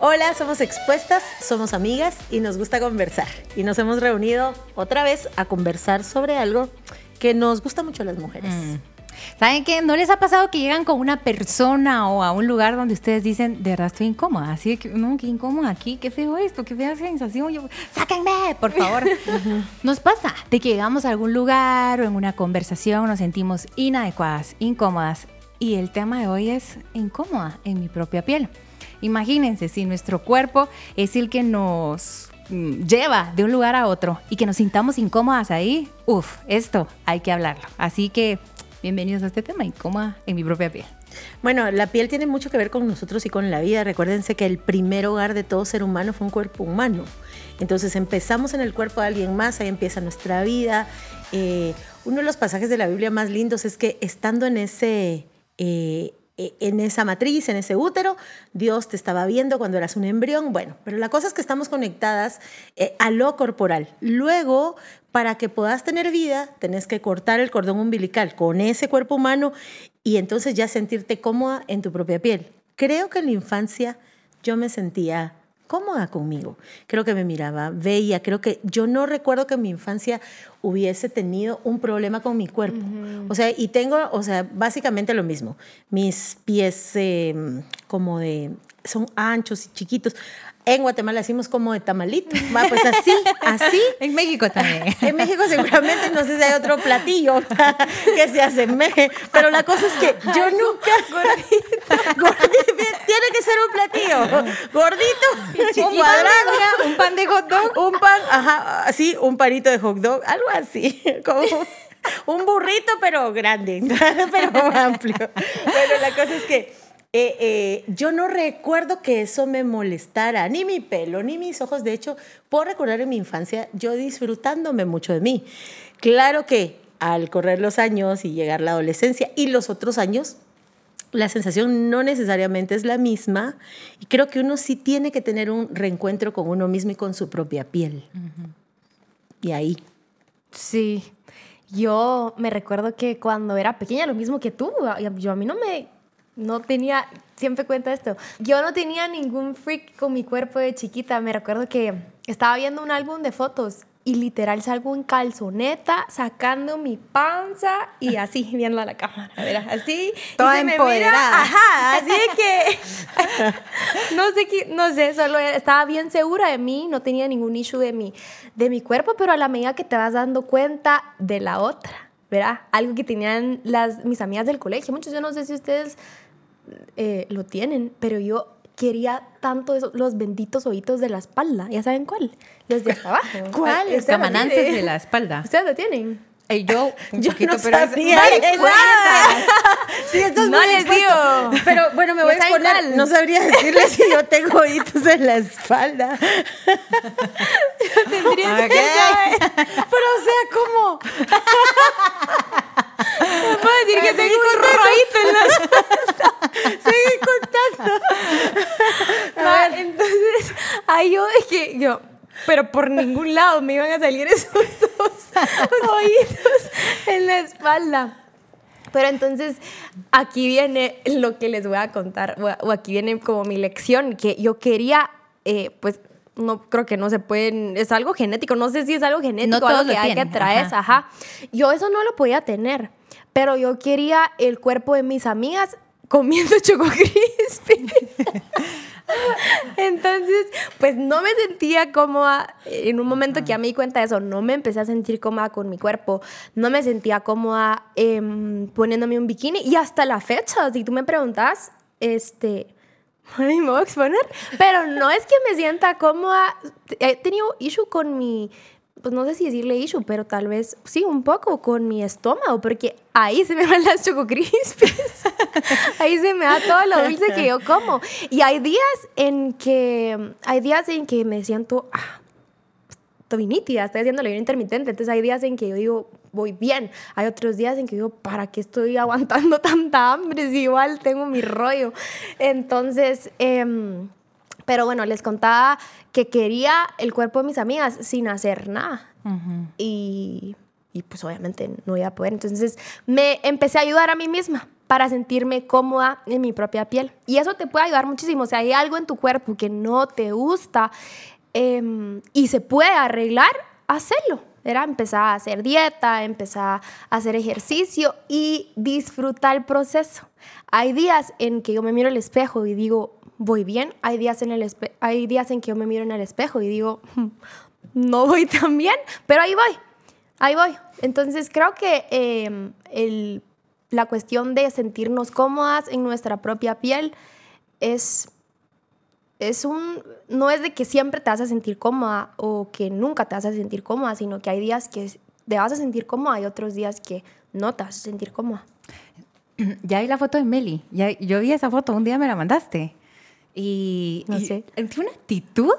Hola, somos expuestas, somos amigas y nos gusta conversar. Y nos hemos reunido otra vez a conversar sobre algo que nos gusta mucho a las mujeres. Mm. ¿Saben qué? ¿No les ha pasado que llegan con una persona o a un lugar donde ustedes dicen, de verdad estoy incómoda? Así que, no, qué incómoda aquí, qué feo esto, qué fea sensación. Yo, sáquenme, por favor. Nos pasa de que llegamos a algún lugar o en una conversación nos sentimos inadecuadas, incómodas. Y el tema de hoy es incómoda en mi propia piel. Imagínense si nuestro cuerpo es el que nos mm, lleva de un lugar a otro y que nos sintamos incómodas ahí, uff, esto hay que hablarlo. Así que bienvenidos a este tema, incómoda en mi propia piel. Bueno, la piel tiene mucho que ver con nosotros y con la vida. Recuérdense que el primer hogar de todo ser humano fue un cuerpo humano. Entonces empezamos en el cuerpo de alguien más, ahí empieza nuestra vida. Eh, uno de los pasajes de la Biblia más lindos es que estando en ese... Eh, en esa matriz, en ese útero, Dios te estaba viendo cuando eras un embrión. Bueno, pero la cosa es que estamos conectadas eh, a lo corporal. Luego, para que puedas tener vida, tenés que cortar el cordón umbilical con ese cuerpo humano y entonces ya sentirte cómoda en tu propia piel. Creo que en la infancia yo me sentía cómoda conmigo. Creo que me miraba bella, creo que yo no recuerdo que en mi infancia hubiese tenido un problema con mi cuerpo. O sea, y tengo, o sea, básicamente lo mismo. Mis pies em, como de, son anchos y chiquitos. En Guatemala decimos como de tamalito. Va, pues así, así. En México también. En México seguramente no sé si hay otro platillo que se asemeje, pero la cosa es que yo nunca gordito, gordito tiene que ser un platillo gordito, un cuadrado, un pan de hot dog, un pan, ajá, así, un panito de hot dog, algo así, como un burrito pero grande, pero amplio. Bueno, la cosa es que eh, eh, yo no recuerdo que eso me molestara, ni mi pelo, ni mis ojos. De hecho, puedo recordar en mi infancia yo disfrutándome mucho de mí. Claro que al correr los años y llegar la adolescencia y los otros años, la sensación no necesariamente es la misma y creo que uno sí tiene que tener un reencuentro con uno mismo y con su propia piel. Y ahí. Sí, yo me recuerdo que cuando era pequeña, lo mismo que tú, yo a mí no me no tenía, siempre cuento esto, yo no tenía ningún freak con mi cuerpo de chiquita. Me recuerdo que estaba viendo un álbum de fotos y literal salgo en calzoneta sacando mi panza y así viendo a la cámara, así. Toda empoderada. ajá, así que no sé qué, no sé, solo estaba bien segura de mí, no tenía ningún issue de mi, de mi cuerpo, pero a la medida que te vas dando cuenta de la otra, ¿verdad? Algo que tenían las, mis amigas del colegio, muchos, yo no sé si ustedes eh, lo tienen, pero yo quería tanto eso, los benditos oídos de la espalda. ¿Ya saben cuál? Los de abajo. ¿Cuál? Los camanances de la espalda. ¿Ustedes lo tienen? Y yo un yo poquito, no pero sabía es-. Sí, esto es No les expuesto. digo. Pero bueno, me voy a ¿Ya saben exponer. cuál? No sabría decirle si yo tengo oídos en la espalda. Tendría que Ok. saber. Pero o sea, ¿cómo? Puedo decir que tengo un rollito en la Sigue contando. Va, Entonces, ahí yo de que yo, pero por ningún lado me iban a salir esos dos oídos en la espalda. Pero entonces aquí viene lo que les voy a contar, o- aquí viene como mi lección, que yo quería, eh, pues no creo que no se pueden, es algo genético, no sé si es algo genético, todos algo que hay que traer, ajá. ajá. Yo eso no lo podía tener, pero yo quería el cuerpo de mis amigas comiendo choco crispy. Entonces, pues no me sentía cómoda. En un momento que ya me di cuenta de eso, no me empecé a sentir cómoda con mi cuerpo. No me sentía cómoda em, poniéndome un bikini. Y hasta la fecha, si tú me preguntas, este. Me voy a exponer. Pero no es que me sienta cómoda. He tenido issue con mi. Pues no sé si decirle issue, pero tal vez sí, un poco con mi estómago, porque ahí se me van las choco crispies. ahí se me da todo lo dulce que yo como. Y hay días en que. Hay días en que me siento. Ah, estoy nítida, estoy haciendo la vida intermitente. Entonces hay días en que yo digo, voy bien. Hay otros días en que digo, ¿para qué estoy aguantando tanta hambre si igual tengo mi rollo? Entonces, em, pero bueno, les contaba que quería el cuerpo de mis amigas sin hacer nada. y, y pues obviamente no iba a poder. Entonces me empecé a ayudar a mí misma. para sentirme cómoda en mi propia piel. Y eso te puede ayudar muchísimo. O sea, hay algo en tu cuerpo que no te gusta em, y se puede arreglar, hacerlo. Era empezar a hacer dieta, empezar a hacer ejercicio y disfrutar el proceso. Hay días en que yo me miro al espejo y digo, voy bien. Hay días en, el hay días en que yo me miro en el espejo y digo, hmm, no voy tan bien, pero ahí voy, ahí voy. Entonces creo que em, el, la cuestión de sentirnos cómodas en nuestra propia piel es, es un, no es de que siempre te vas a sentir cómoda o que nunca te vas a sentir cómoda, sino que hay días que te vas a sentir cómoda y otros días que no te vas a sentir cómoda. Ya vi la foto de Meli. Ya, yo vi esa foto, un día me la mandaste. Y, no sé. tiene una actitud,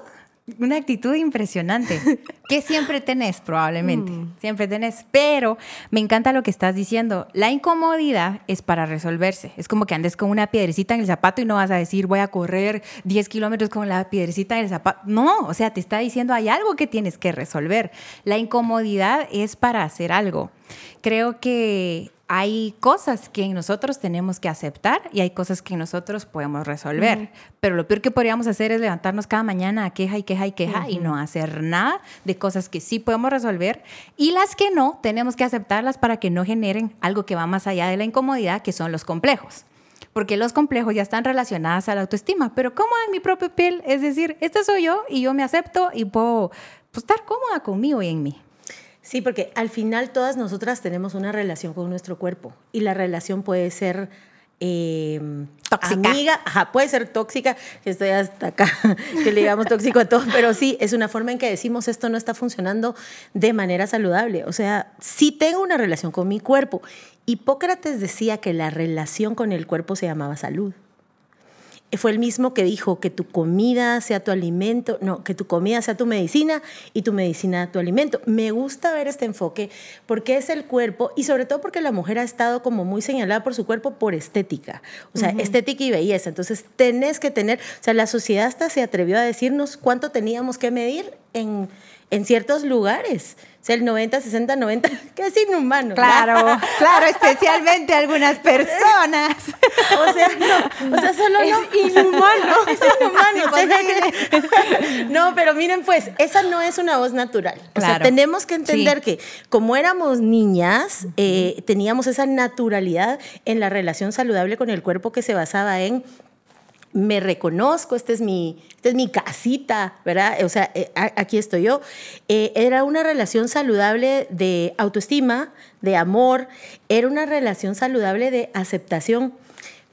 una actitud impresionante, que siempre tenés probablemente, mm. siempre tenés, pero me encanta lo que estás diciendo, la incomodidad es para resolverse, es como que andes con una piedrecita en el zapato y no vas a decir voy a correr 10 kilómetros con la piedrecita en el zapato, no, o sea, te está diciendo hay algo que tienes que resolver, la incomodidad es para hacer algo. Creo que hay cosas que nosotros tenemos que aceptar y hay cosas que nosotros podemos resolver. Pero lo peor que podríamos hacer es levantarnos cada mañana a queja y queja y queja y no hacer nada de cosas que sí podemos resolver y las que no, tenemos que aceptarlas para que no generen algo que va más allá de la incomodidad, que son los complejos. Porque los complejos ya están relacionados a la autoestima, pero como en mi propia piel, es decir, este soy yo y yo me acepto y puedo pues, estar cómoda conmigo y en mí. Sí, porque al final todas nosotras tenemos una relación con nuestro cuerpo y la relación puede ser eh, tóxica. Amiga, ajá, puede ser tóxica, estoy hasta acá, que le digamos tóxico a todo, pero sí, es una forma en que decimos esto no está funcionando de manera saludable. O sea, sí tengo una relación con mi cuerpo. Hipócrates decía que la relación con el cuerpo se llamaba salud fue el mismo que dijo que tu comida sea tu alimento, no, que tu comida sea tu medicina y tu medicina tu alimento. Me gusta ver este enfoque porque es el cuerpo y sobre todo porque la mujer ha estado como muy señalada por su cuerpo por estética, o sea, estética y belleza. Entonces, tenés que tener, o sea, la sociedad hasta se atrevió a decirnos cuánto teníamos que medir en, en ciertos lugares. O sea, el 90, 60, 90, que es inhumano. Claro, claro, especialmente algunas personas. O sea, no, o sea, solo es no. inhumano. Es inhumano. no, pero miren, pues, esa no es una voz natural. O sea, tenemos que entender que como éramos niñas, eh, teníamos esa naturalidad en la relación saludable con el cuerpo que se basaba en me reconozco, esta es mi, esta es mi casita, ¿verdad? O sea, eh, aquí estoy yo. Eh, era una relación saludable de autoestima, de amor, era una relación saludable de aceptación.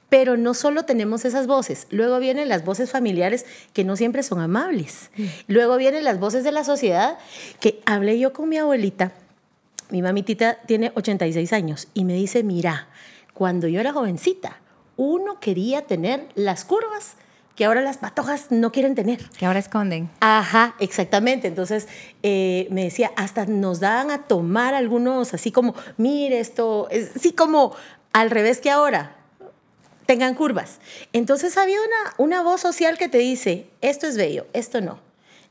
Pero no solo tenemos esas voces, luego vienen las voces familiares que no siempre son amables. Mm. Luego vienen las voces de la sociedad que hablé yo con mi abuelita. Mi mamitita tiene 86 años y me dice, mira, cuando yo era jovencita, uno quería tener las curvas que ahora las patojas no quieren tener. Que ahora esconden. Ajá, exactamente. Entonces eh, me decía, hasta nos daban a tomar algunos así como, mire esto, así como al revés que ahora, tengan curvas. Entonces había una, una voz social que te dice, esto es bello, esto no.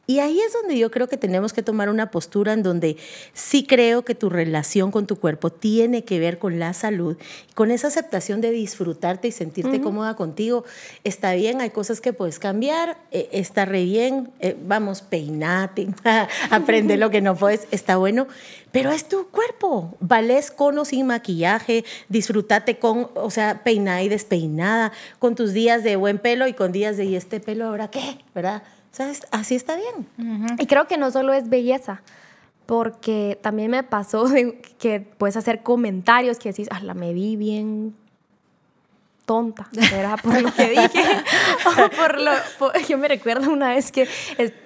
Y ahí es donde yo creo que tenemos que tomar una postura en donde sí creo que tu relación con tu cuerpo tiene que ver con la salud, con esa aceptación de disfrutarte y sentirte cómoda contigo. Está bien, hay cosas que puedes cambiar, eh, está re bien, eh, vamos, peinate, aprende lo que no puedes, está bueno, pero es tu cuerpo. Vales con o sin maquillaje, disfrútate con, o sea, peinada y despeinada, con tus días de buen pelo y con días de, ¿y este pelo ahora qué? ¿Verdad? Así está bien. Y creo que no solo es belleza, porque también me pasó que puedes hacer comentarios que decís, ah, la me vi bien tonta, era por lo que dije, o por lo, yo me recuerdo una vez que,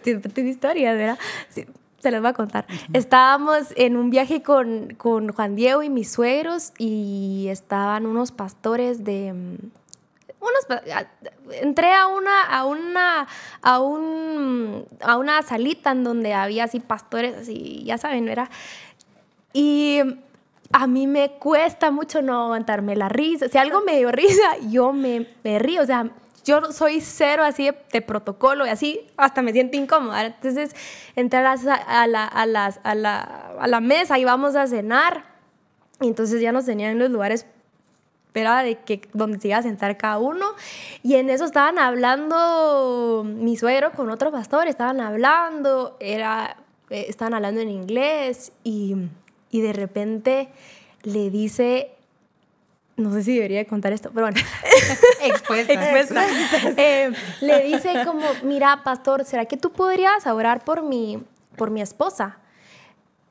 tiene historia, ¿verdad? se les voy a contar. Estábamos en un viaje con, con Juan Diego y mis suegros y estaban unos pastores de, unos, entré a una, a una, a un, a una salita en donde había así pastores, así, ya saben, ¿verdad? Y a mí me cuesta mucho no aguantarme la risa. Si algo me dio risa, yo me, me río. O sea, yo soy cero así de, protocolo y así hasta me siento incómoda. Entonces, entré a, a, la, a, las, a, la, a la mesa y vamos a cenar. Y entonces ya nos tenían en los lugares era de que donde se iba a sentar cada uno. Y en eso estaban hablando mi suegro con otro pastor, estaban hablando, era, eh, estaban hablando en inglés y, y de repente le dice no sé si debería contar esto, pero bueno. Expuesta. Expuesta. Eh, le dice como, mira, pastor, ¿será que tú podrías orar por mi, por mi esposa?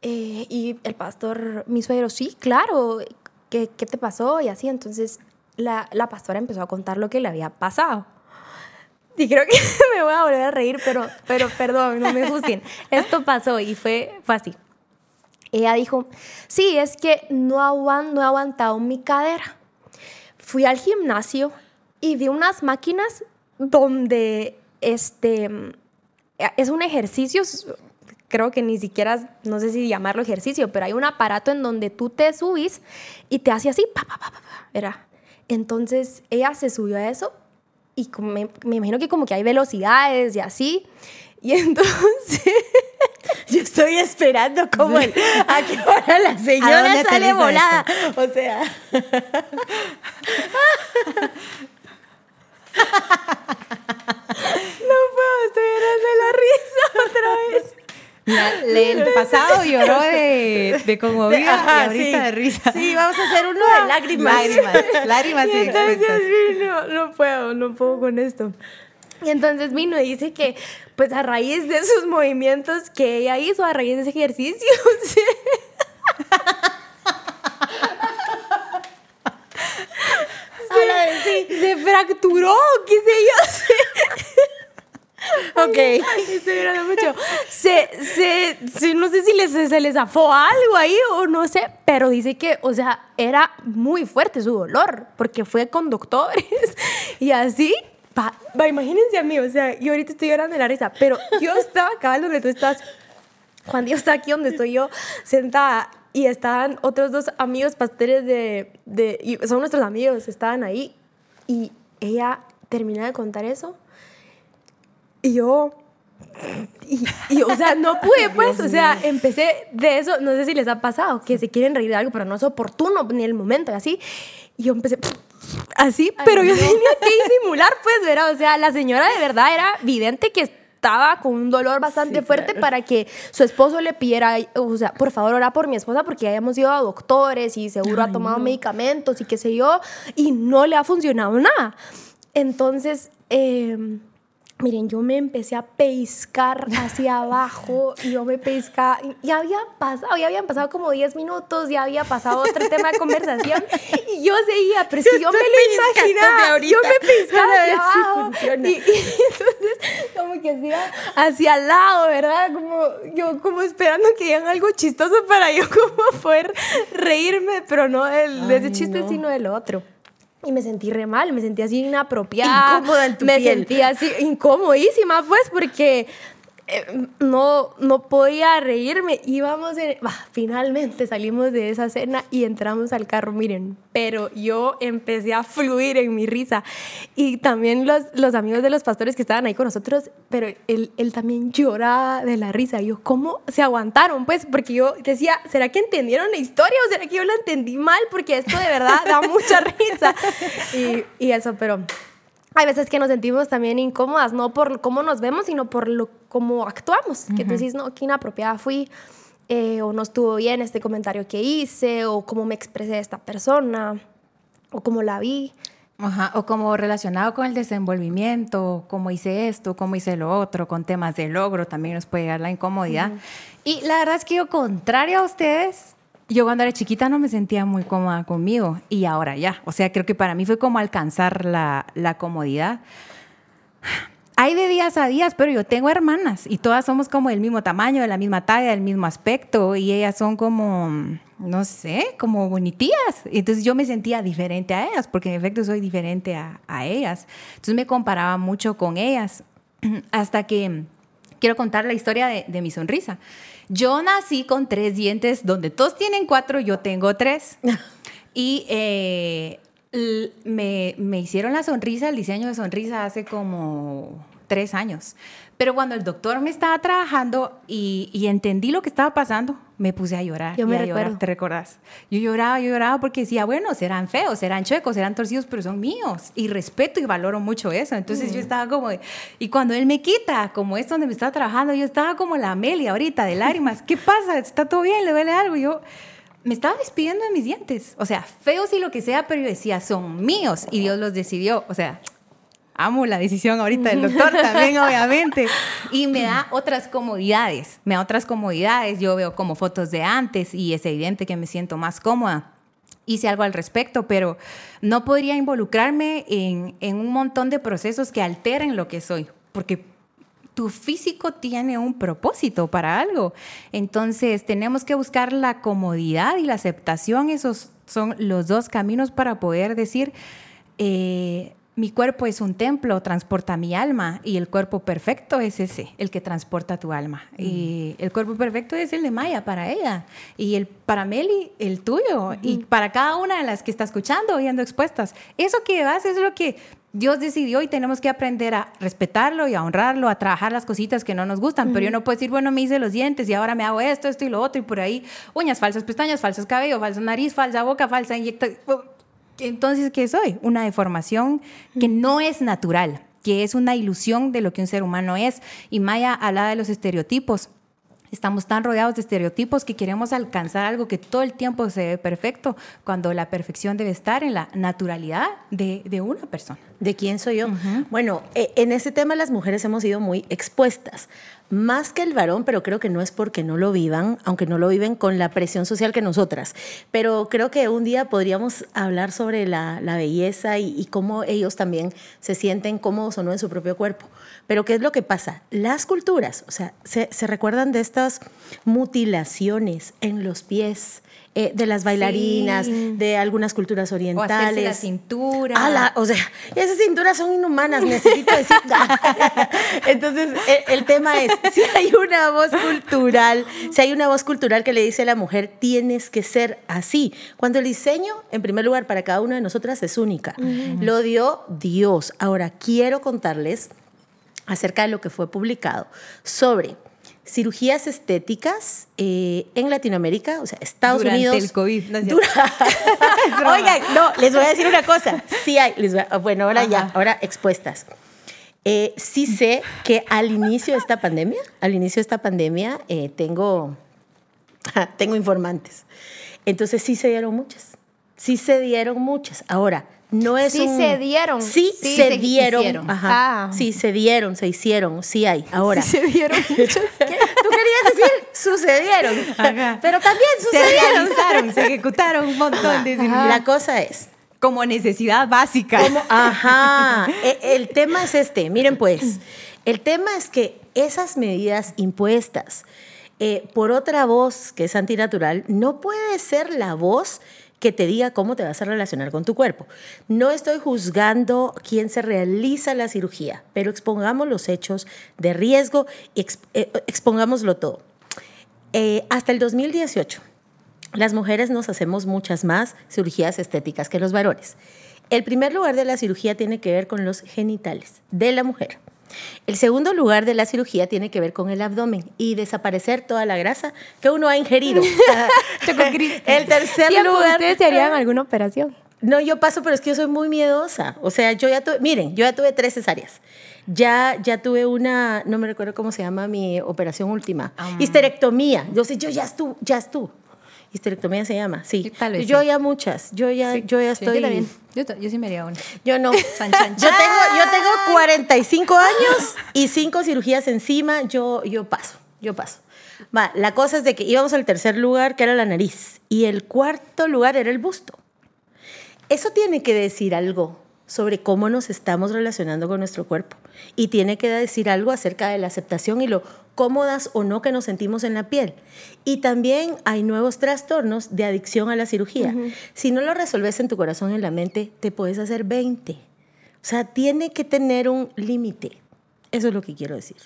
Eh, y el pastor, mi suegro, sí, claro. ¿Qué, ¿Qué, te pasó? Y así, entonces la, la pastora empezó a contar lo que le había pasado. Y creo que me voy a volver a reír, pero, pero perdón, no me juzguen. Esto pasó y fue, fue así. Ella dijo, sí, es que no, aguant, no he aguantado mi cadera fui al gimnasio y vi unas máquinas donde este es un ejercicio, creo que ni siquiera, no sé si llamarlo ejercicio, pero hay un aparato en donde tú te subís y te hace así, pa, pa, pa, era. Entonces ella se subió a eso y me, me imagino que como que hay velocidades y así. Y entonces yo estoy esperando como el, a que ahora la señora sale volada. Esto? O sea. no puedo, estoy llorando la risa otra vez. Mira, el pasado lloró de, de conmovida de, ajá, y ahorita sí. de risa. Sí, vamos a hacer uno de lágrimas. Lágrimas, lágrimas y, entonces no puedo, no puedo con esto. Y entonces vino y dice que, pues a raíz de esos movimientos que ella hizo, a raíz de ese ejercicio, ¿sí? se, se fracturó, qué sé yo. Ok. Estoy llorando mucho. Se, se, se, no sé si les, se les zafó algo ahí o no sé, pero dice que, o sea, era muy fuerte su dolor, porque fue con doctores y así. Va, va, imagínense a mí, o sea, yo ahorita estoy llorando de la risa, pero yo estaba acá donde tú estás, Juan Dios está aquí donde estoy yo, sentada, y estaban otros dos amigos pastores de, de son nuestros amigos, estaban ahí, y ella termina de contar eso, y yo, y, y, o sea, no pude, pues, o sea, empecé de eso, no sé si les ha pasado, que se quieren reír de algo, pero no es oportuno ni el momento, y así, y yo empecé así, Ay, pero no. yo tenía que disimular, pues, ¿verdad? O sea, la señora de verdad era evidente que estaba con un dolor bastante sí, fuerte claro. para que su esposo le pidiera, o sea, por favor, ora por mi esposa porque ya hemos ido a doctores y seguro Ay, ha tomado no. medicamentos y qué sé yo, y no le ha funcionado nada. Entonces, eh, Miren, yo me empecé a pescar hacia abajo y yo me pescaba. Ya había pasado, ya habían pasado como 10 minutos, ya había pasado otro tema de conversación y yo seguía, pero es que yo, yo me lo imaginaba. Yo me pescaba hacia abajo. Si y, y, entonces, como que hacía hacia el lado, ¿verdad? Como yo, como esperando que digan algo chistoso para yo, como poder reírme, pero no el, de ese chiste, no. sino del otro. Y me sentí re mal, me sentí así inapropiada. Incómoda en tu me piel. sentí así incomodísima, pues, porque eh, no, no podía reírme. Íbamos, en, bah, finalmente salimos de esa cena y entramos al carro, miren. Pero yo empecé a fluir en mi risa. Y también los, los amigos de los pastores que estaban ahí con nosotros, pero él, él también lloraba de la risa. Y yo, ¿cómo se aguantaron? Pues, porque yo decía, ¿será que entendieron la historia o será que yo la entendí mal? Porque esto de verdad da mucha risa. Y, y eso, pero hay veces que nos sentimos también incómodas, no por cómo nos vemos, sino por lo, cómo actuamos. Uh -huh. Que tú dices, no, qué inapropiada fui, eh, o no estuvo bien este comentario que hice, o cómo me expresé esta persona, o cómo la vi. Ajá, o como relacionado con el desenvolvimiento, cómo hice esto, cómo hice lo otro, con temas de logro también nos puede llegar la incomodidad. Uh -huh. Y la verdad es que yo, contrario a ustedes, yo cuando era chiquita no me sentía muy cómoda conmigo y ahora ya. O sea, creo que para mí fue como alcanzar la, comodidad. Hay de días a días, pero yo tengo hermanas y todas somos como del mismo tamaño, de la misma talla, del mismo aspecto y ellas son como, no sé, como bonitías. Entonces yo me sentía diferente a ellas porque en efecto soy diferente a, ellas. Entonces me comparaba mucho con ellas hasta que quiero contar la historia de mi sonrisa. Yo nací con tres dientes, donde todos tienen cuatro, yo tengo tres. y eh, me, me, hicieron la sonrisa, el diseño de sonrisa hace como tres años. Pero cuando el doctor me estaba trabajando y, y entendí lo que estaba pasando, me puse a llorar. Yo y me llorar, recuerdo. ¿Te recordás? Yo lloraba, yo lloraba porque decía, bueno, serán feos, serán chuecos, serán torcidos, pero son míos. Y respeto y valoro mucho eso. Entonces yo estaba como... y cuando él me quita, como es donde me estaba trabajando, yo estaba como la Amelia ahorita, de lágrimas. ¿Qué pasa? ¿Está todo bien? ¿Le duele algo? Y yo me estaba despidiendo de mis dientes. O sea, feos y lo que sea, pero yo decía, son míos. Y Dios los decidió. O sea, amo la decisión ahorita del doctor también, obviamente. Y me da otras comodidades, me da otras comodidades. Yo veo como fotos de antes y es evidente que me siento más cómoda. Hice algo al respecto, pero no podría involucrarme en, en un montón de procesos que alteren lo que soy, porque tu físico tiene un propósito para algo. Entonces, tenemos que buscar la comodidad y la aceptación. Esos son los dos caminos para poder decir, eh, mi cuerpo es un templo, transporta mi alma y el cuerpo perfecto es ese, el que transporta tu alma. Y el cuerpo perfecto es el de Maya para ella y el para Meli el tuyo y para cada una de las que está escuchando, viendo expuestas. Eso que vas es lo que Dios decidió y tenemos que aprender a respetarlo y a honrarlo, a trabajar las cositas que no nos gustan. Pero yo no puedo decir, bueno, me hice los dientes y ahora me hago esto, esto y lo otro y por ahí uñas falsas, pestañas falsas, cabello, falsa nariz, falsa boca, falsa inyecta. Entonces, ¿qué soy? Una deformación que no es natural, que es una ilusión de lo que un ser humano es. Y Maya hablaba de los estereotipos. Estamos tan rodeados de estereotipos que queremos alcanzar algo que todo el tiempo se ve perfecto, cuando la perfección debe estar en la naturalidad de, de una persona. ¿De quién soy yo? Bueno, eh, en ese tema las mujeres hemos sido muy expuestas, más que el varón, pero creo que no es porque no lo vivan, aunque no lo viven con la presión social que nosotras. Pero creo que un día podríamos hablar sobre la, la belleza y, y cómo ellos también se sienten cómodos o no en su propio cuerpo. Pero ¿qué es lo que pasa? Las culturas, o sea, se, se recuerdan de estas mutilaciones en los pies. Eh, de las bailarinas, Sí. de algunas culturas O orientales. hacerse la cintura. Ah, la- o sea, esas cinturas son inhumanas, necesito decir. Entonces, el, el tema es, si hay una voz cultural, si hay una voz cultural que le dice a la mujer, tienes que ser así. Cuando el diseño, en primer lugar, para cada una de nosotras es única. Lo dio Dios. Ahora, quiero contarles acerca de lo que fue publicado sobre cirugías estéticas eh, en Latinoamérica, o sea, Estados Durante Unidos. el COVID, ¿no? Dura- Oigan, no, les voy a decir una cosa. Sí hay, les voy a- bueno, ahora ya, ahora expuestas. Eh, sí sé que al inicio de esta pandemia, al inicio de esta pandemia, eh, tengo, tengo informantes. Entonces sí se dieron muchas. Sí se dieron muchas. Ahora, no es Sí un- se dieron. Sí, Sí se, se dieron. hicieron. Ajá. Ah. Sí se dieron, se hicieron, sí hay. Ahora. Sí se dieron muchas. Tú querías decir sucedieron, Ajá. pero también Se sucedieron. realizaron, se ejecutaron un montón de. La cosa es, Como necesidad básica. Ajá. E- El tema es este. Miren, pues, el tema es que esas medidas impuestas eh, por otra voz que es antinatural no puede ser la voz que te diga cómo te vas a relacionar con tu cuerpo. No estoy juzgando quién se realiza la cirugía, pero expongamos los hechos de riesgo y eh, expongámoslo todo. Eh, hasta el 2018, las mujeres nos hacemos muchas más cirugías estéticas que los varones. El primer lugar de la cirugía tiene que ver con los genitales de la mujer. El segundo lugar de la cirugía tiene que ver con el abdomen y desaparecer toda la grasa que uno ha ingerido. el tercer lugar... ¿Ustedes se harían alguna operación? No, yo paso, pero es que yo soy muy miedosa. O sea, yo ya tuve, miren, yo ya tuve tres cesáreas. Ya, ya tuve una, no me recuerdo cómo se llama mi operación última. Histerectomía. Yo sé, yo ya estuve, ya estuve. Histerectomía se llama, sí. Tal vez yo sí. ya muchas, yo ya, yo ya Sí, estoy. Yo también. Yo, sí me haría una. Yo no. Chan, chan, Yo tengo, yo tengo 45 años y cinco cirugías encima. Yo, yo paso, yo paso. Va, la cosa es de que íbamos al tercer lugar, que era la nariz, y el cuarto lugar era el busto. Eso tiene que decir algo sobre cómo nos estamos relacionando con nuestro cuerpo y tiene que decir algo acerca de la aceptación y lo cómodas o no que nos sentimos en la piel. Y también hay nuevos trastornos de adicción a la cirugía. Si no lo resolves en tu corazón, en la mente, te puedes hacer 20. O sea, tiene que tener un límite. Eso es lo que quiero decir.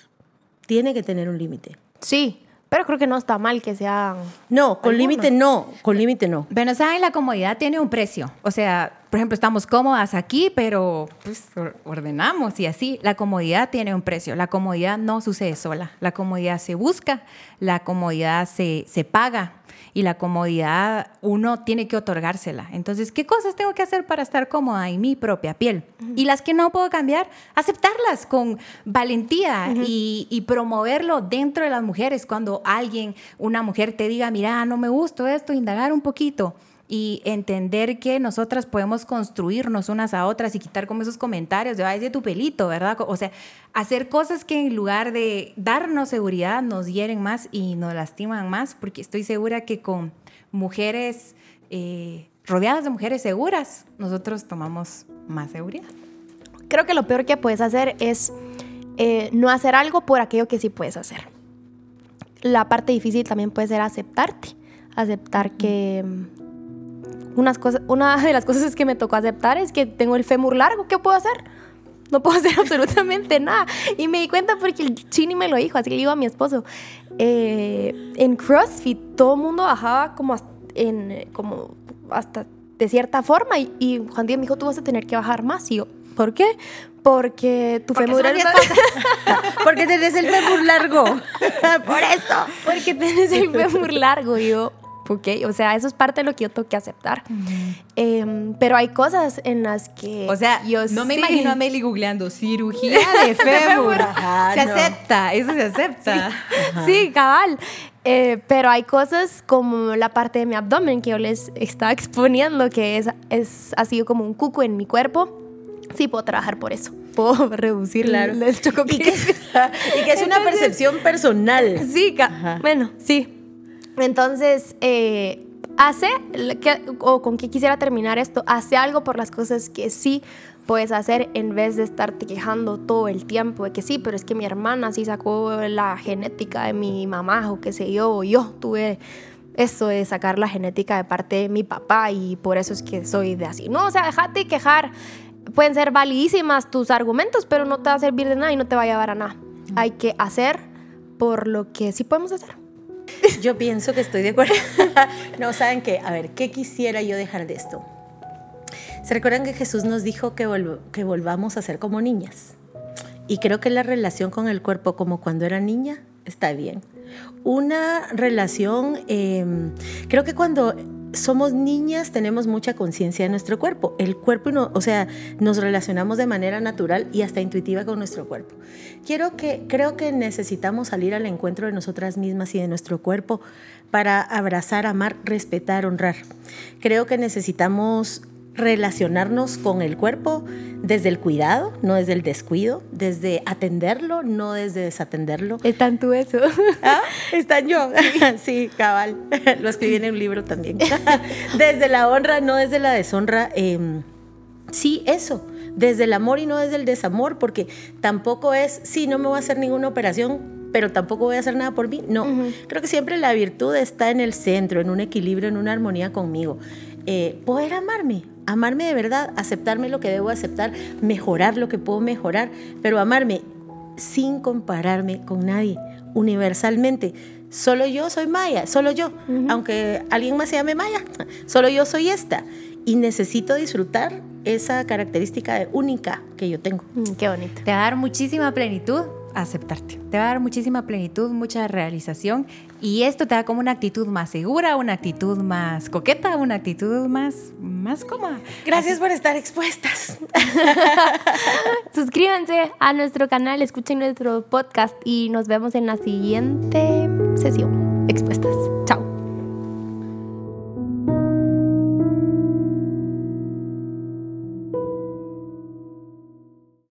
Tiene que tener un límite. Sí, pero creo que no está mal que sean... No, con límite no, con límite no. Bueno, saben, la comodidad tiene un precio. O sea, por ejemplo, estamos cómodas aquí, pero pues, ordenamos y así. La comodidad tiene un precio. La comodidad no sucede sola. La comodidad se busca, la comodidad se, se paga y la comodidad uno tiene que otorgársela. Entonces, ¿qué cosas tengo que hacer para estar cómoda en mi propia piel? Y las que no puedo cambiar, aceptarlas con valentía y, y, promoverlo dentro de las mujeres. Cuando alguien, una mujer te diga, mira, no me gusta esto, indagar un poquito y entender que nosotras podemos construirnos unas a otras y quitar como esos comentarios de, ay, de tu pelito, ¿verdad? O sea, hacer cosas que en lugar de darnos seguridad nos hieren más y nos lastiman más, porque estoy segura que con mujeres eh, rodeadas de mujeres seguras, nosotros tomamos más seguridad. Creo que lo peor que puedes hacer es eh, no hacer algo por aquello que sí puedes hacer. La parte difícil también puede ser aceptarte, aceptar que unas cosas, una de las cosas que me tocó aceptar es que tengo el fémur largo. ¿Qué puedo hacer? No puedo hacer absolutamente nada. Y me di cuenta porque el chini me lo dijo, así que le digo a mi esposo. Eh, en CrossFit todo el mundo bajaba como, en, como hasta de cierta forma y, y Juan Díaz me dijo, tú vas a tener que bajar más. Y yo, ¿por qué? Porque tu fémur es Porque tenés el fémur largo. Por eso. Porque tenés el fémur largo. Y yo, ¿ok? O sea, eso es parte de lo que yo tengo que aceptar. Em, pero hay cosas en las que... O sea, yo no me imagino a Meli googleando cirugía de fémur. se acepta, eso se acepta. Sí, cabal. Eh, pero hay cosas como la parte de mi abdomen que yo les estaba exponiendo, que es, es, ha sido como un cuco en mi cuerpo. Sí, puedo trabajar por eso. Puedo reducir claro. el choco y que, y que es una percepción personal. Sí, bueno, sí. Entonces, eh, hace, o con qué quisiera terminar esto, hace algo por las cosas que sí puedes hacer en vez de estarte quejando todo el tiempo de que sí, pero es que mi hermana sí sacó la genética de mi mamá o qué sé yo, o yo tuve eso de sacar la genética de parte de mi papá y por eso es que soy de así. No, o sea, déjate quejar. Pueden ser validísimas tus argumentos, pero no te va a servir de nada y no te va a llevar a nada. Hay que hacer por lo que sí podemos hacer. Yo pienso que estoy de acuerdo. no, ¿saben qué? A ver, ¿qué quisiera yo dejar de esto? ¿Se recuerdan que Jesús nos dijo que, que volvamos a ser como niñas? Y creo que la relación con el cuerpo como cuando era niña está bien. Una relación, em, creo que cuando somos niñas, tenemos mucha conciencia de nuestro cuerpo. El cuerpo, no, o sea, nos relacionamos de manera natural y hasta intuitiva con nuestro cuerpo. Quiero que, creo que necesitamos salir al encuentro de nosotras mismas y de nuestro cuerpo para abrazar, amar, respetar, honrar. Creo que necesitamos relacionarnos con el cuerpo desde el cuidado, no desde el descuido, desde atenderlo, no desde desatenderlo. Está en tu eso. ¿Ah? Está en yo. Sí. cabal. Lo escribí en un libro también. desde la honra, no desde la deshonra. Em, sí, eso. Desde el amor y no desde el desamor, porque tampoco es, sí, no me voy a hacer ninguna operación, pero tampoco voy a hacer nada por mí. No, creo que siempre la virtud está en el centro, en un equilibrio, en una armonía conmigo. Eh, poder amarme, amarme de verdad, aceptarme lo que debo aceptar, mejorar lo que puedo mejorar, pero amarme sin compararme con nadie, universalmente. Solo yo soy Maya, solo yo, aunque alguien más se llame Maya, solo yo soy esta. Y necesito disfrutar esa característica única que yo tengo. Mm, qué bonito. Te va a dar muchísima plenitud aceptarte. Te va a dar muchísima plenitud, mucha realización y esto te da como una actitud más segura, una actitud más coqueta, una actitud más, más cómoda. Gracias por estar expuestas. Suscríbanse a nuestro canal, escuchen nuestro podcast y nos vemos en la siguiente sesión. Expuesta.